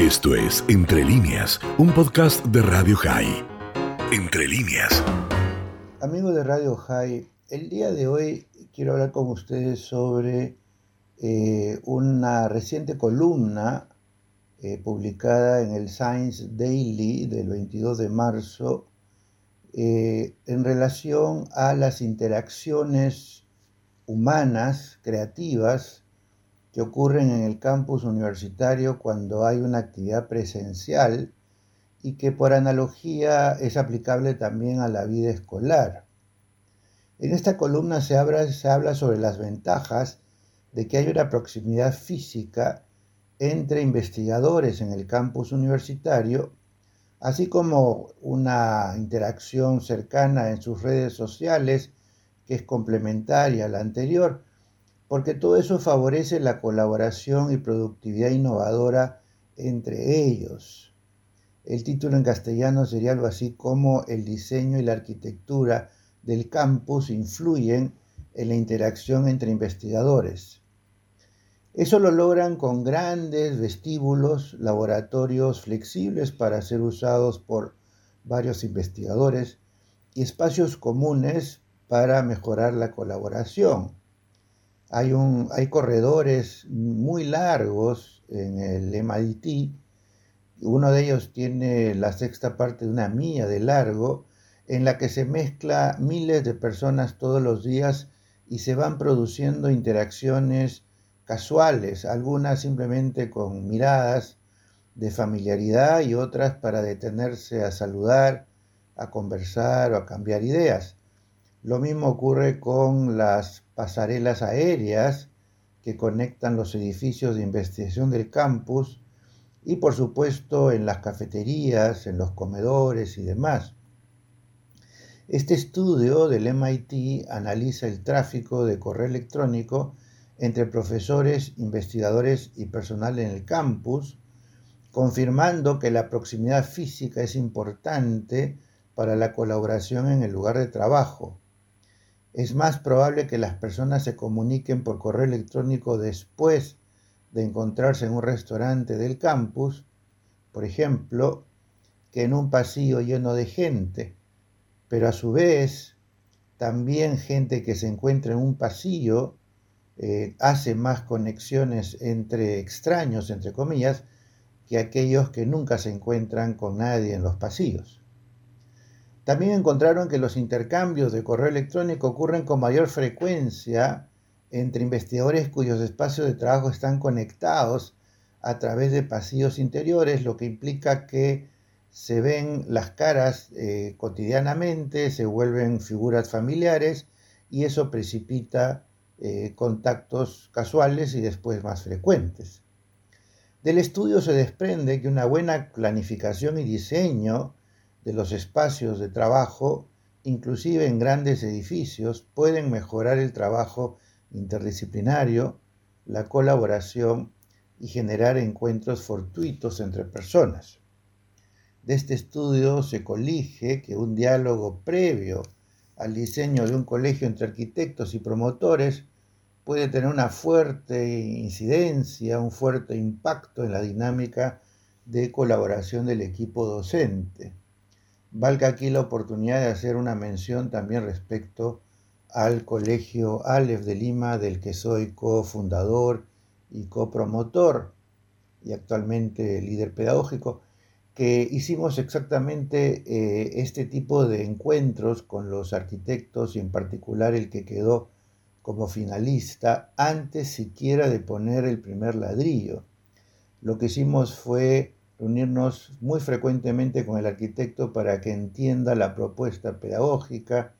Esto es Entre líneas, un podcast de Radio High. Entre líneas. Amigos de Radio High, el día de hoy quiero hablar con ustedes sobre eh, una reciente columna eh, publicada en el Science Daily del 22 de marzo eh, en relación a las interacciones humanas, creativas, que ocurren en el campus universitario cuando hay una actividad presencial y que por analogía es aplicable también a la vida escolar. En esta columna se habla, sobre las ventajas de que hay una proximidad física entre investigadores en el campus universitario, así como una interacción cercana en sus redes sociales que es complementaria a la anterior, porque todo eso favorece la colaboración y productividad innovadora entre ellos. El título en castellano sería algo así como el diseño y la arquitectura del campus influyen en la interacción entre investigadores. Eso lo logran con grandes vestíbulos, laboratorios flexibles para ser usados por varios investigadores y espacios comunes para mejorar la colaboración. Hay, un, hay corredores muy largos en el MIT. Uno de ellos tiene la sexta parte de una milla de largo, en la que se mezcla miles de personas todos los días y se van produciendo interacciones casuales, algunas simplemente con miradas de familiaridad y otras para detenerse a saludar, a conversar o a cambiar ideas. Lo mismo ocurre con las pasarelas aéreas que conectan los edificios de investigación del campus y por supuesto en las cafeterías, en los comedores y demás. Este estudio del MIT analiza el tráfico de correo electrónico entre profesores, investigadores y personal en el campus, confirmando que la proximidad física es importante para la colaboración en el lugar de trabajo es más probable que las personas se comuniquen por correo electrónico después de encontrarse en un restaurante del campus, por ejemplo, que en un pasillo lleno de gente, pero a su vez también gente que se encuentra en un pasillo eh, hace más conexiones entre extraños, entre comillas, que aquellos que nunca se encuentran con nadie en los pasillos. También encontraron que los intercambios de correo electrónico ocurren con mayor frecuencia entre investigadores cuyos espacios de trabajo están conectados a través de pasillos interiores, lo que implica que se ven las caras eh, cotidianamente, se vuelven figuras familiares y eso precipita eh, contactos casuales y después más frecuentes. Del estudio se desprende que una buena planificación y diseño de los espacios de trabajo, inclusive en grandes edificios, pueden mejorar el trabajo interdisciplinario, la colaboración y generar encuentros fortuitos entre personas. De este estudio se colige que un diálogo previo al diseño de un colegio entre arquitectos y promotores puede tener una fuerte incidencia, un fuerte impacto en la dinámica de colaboración del equipo docente. Valga aquí la oportunidad de hacer una mención también respecto al Colegio Aleph de Lima, del que soy cofundador y copromotor y actualmente líder pedagógico, que hicimos exactamente eh, este tipo de encuentros con los arquitectos y en particular el que quedó como finalista antes siquiera de poner el primer ladrillo. Lo que hicimos fue reunirnos muy frecuentemente con el arquitecto para que entienda la propuesta pedagógica.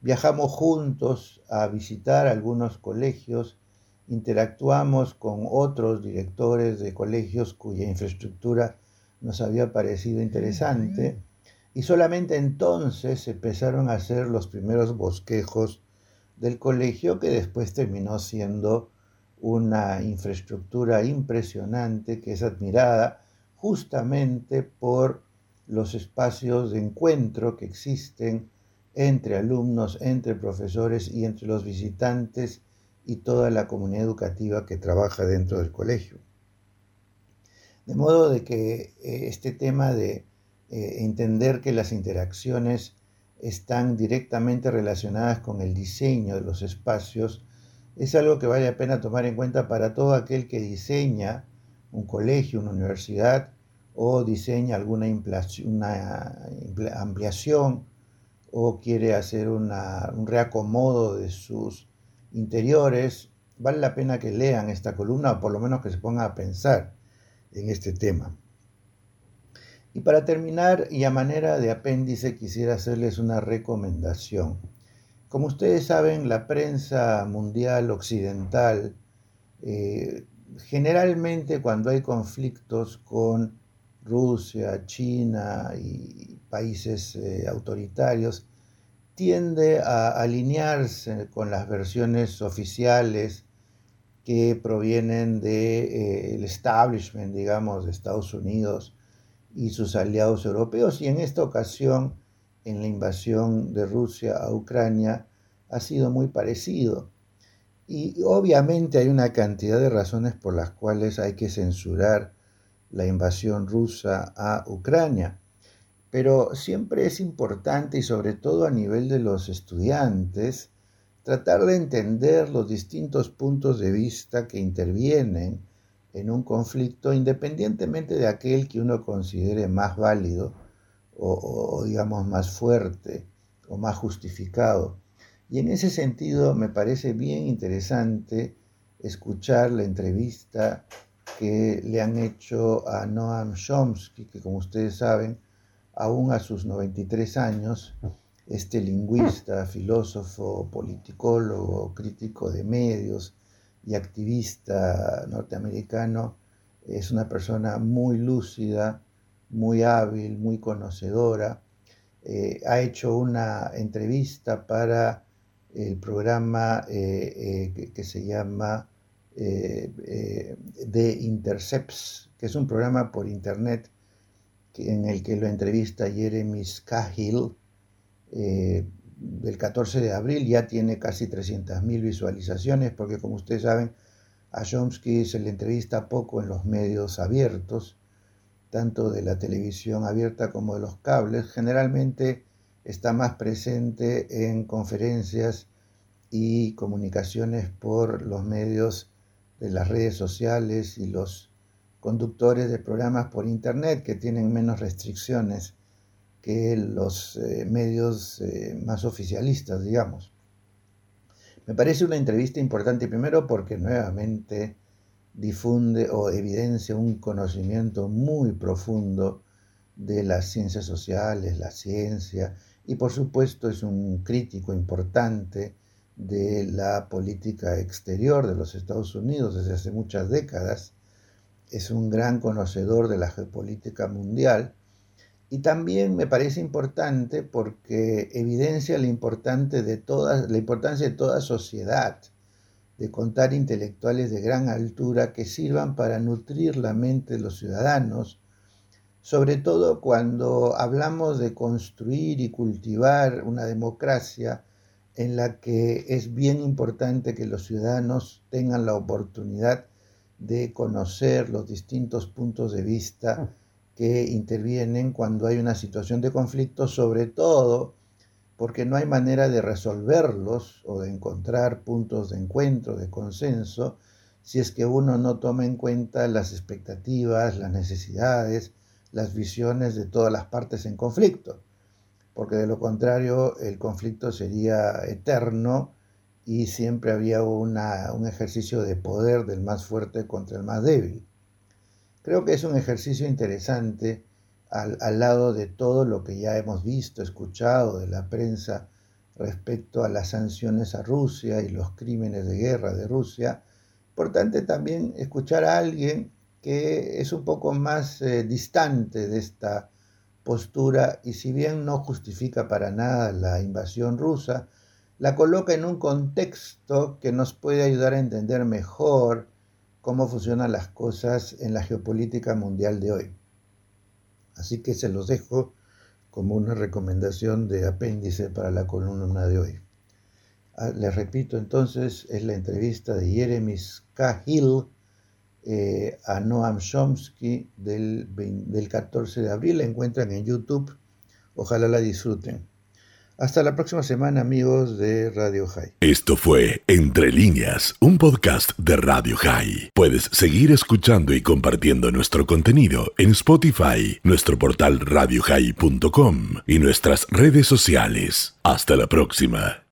Viajamos juntos a visitar algunos colegios, interactuamos con otros directores de colegios cuya infraestructura nos había parecido interesante y solamente entonces empezaron a hacer los primeros bosquejos del colegio que después terminó siendo una infraestructura impresionante que es admirada justamente por los espacios de encuentro que existen entre alumnos, entre profesores y entre los visitantes y toda la comunidad educativa que trabaja dentro del colegio. De modo de que eh, este tema de eh, entender que las interacciones están directamente relacionadas con el diseño de los espacios es algo que vale la pena tomar en cuenta para todo aquel que diseña un colegio, una universidad o diseña alguna ampliación o quiere hacer un reacomodo de sus interiores, vale la pena que lean esta columna o por lo menos que se pongan a pensar en este tema. Y para terminar, y a manera de apéndice, quisiera hacerles una recomendación. Como ustedes saben, la prensa mundial occidental, eh, generalmente cuando hay conflictos con Rusia, China y países eh, autoritarios, tiende a alinearse con las versiones oficiales que provienen del de, eh, establishment, digamos, de Estados Unidos y sus aliados europeos. Y en esta ocasión, en la invasión de Rusia a Ucrania, ha sido muy parecido. Y obviamente hay una cantidad de razones por las cuales hay que censurar la invasión rusa a Ucrania. Pero siempre es importante y sobre todo a nivel de los estudiantes tratar de entender los distintos puntos de vista que intervienen en un conflicto independientemente de aquel que uno considere más válido o, digamos más fuerte o más justificado. Y en ese sentido me parece bien interesante escuchar la entrevista que le han hecho a Noam Chomsky, que como ustedes saben, aún a sus 93 años, este lingüista, filósofo, politicólogo, crítico de medios y activista norteamericano, es una persona muy lúcida, muy hábil, muy conocedora. Eh, ha hecho una entrevista para el programa eh, eh, que, se llama The Intercepts, que es un programa por internet en el que lo entrevista Jeremy Scahill. del 14 de abril ya tiene casi 300.000 visualizaciones porque como ustedes saben a Chomsky se le entrevista poco en los medios abiertos, tanto de la televisión abierta como de los cables. Generalmente está más presente en conferencias y comunicaciones por los medios de las redes sociales y los conductores de programas por internet que tienen menos restricciones que los eh, medios eh, más oficialistas, digamos. Me parece una entrevista importante primero porque nuevamente difunde o evidencia un conocimiento muy profundo de las ciencias sociales, la ciencia, y por supuesto es un crítico importante de la política exterior de los Estados Unidos desde hace muchas décadas, es un gran conocedor de la geopolítica mundial. Y también me parece importante porque evidencia la, de la importancia de toda sociedad, de contar intelectuales de gran altura que sirvan para nutrir la mente de los ciudadanos, sobre todo cuando hablamos de construir y cultivar una democracia en la que es bien importante que los ciudadanos tengan la oportunidad de conocer los distintos puntos de vista que intervienen cuando hay una situación de conflicto, sobre todo porque no hay manera de resolverlos o de encontrar puntos de encuentro, de consenso, si es que uno no toma en cuenta las expectativas, las necesidades, las visiones de todas las partes en conflicto porque de lo contrario el conflicto sería eterno y siempre había un ejercicio de poder del más fuerte contra el más débil. Creo que es un ejercicio interesante al, al lado de todo lo que ya hemos visto, escuchado de la prensa respecto a las sanciones a Rusia y los crímenes de guerra de Rusia. Importante también escuchar a alguien que es un poco más eh, distante de esta postura y si bien no justifica para nada la invasión rusa, la coloca en un contexto que nos puede ayudar a entender mejor cómo funcionan las cosas en la geopolítica mundial de hoy. Así que se los dejo como una recomendación de apéndice para la columna de hoy. Ah, les repito entonces, es la entrevista de Jeremy Cahill eh, a Noam Chomsky del, del 14 de abril. La encuentran en YouTube. Ojalá la disfruten. Hasta la próxima semana, amigos de Radio High. Esto fue Entre líneas, un podcast de Radio High. Puedes seguir escuchando y compartiendo nuestro contenido en Spotify, nuestro portal radiohigh.com y nuestras redes sociales. Hasta la próxima.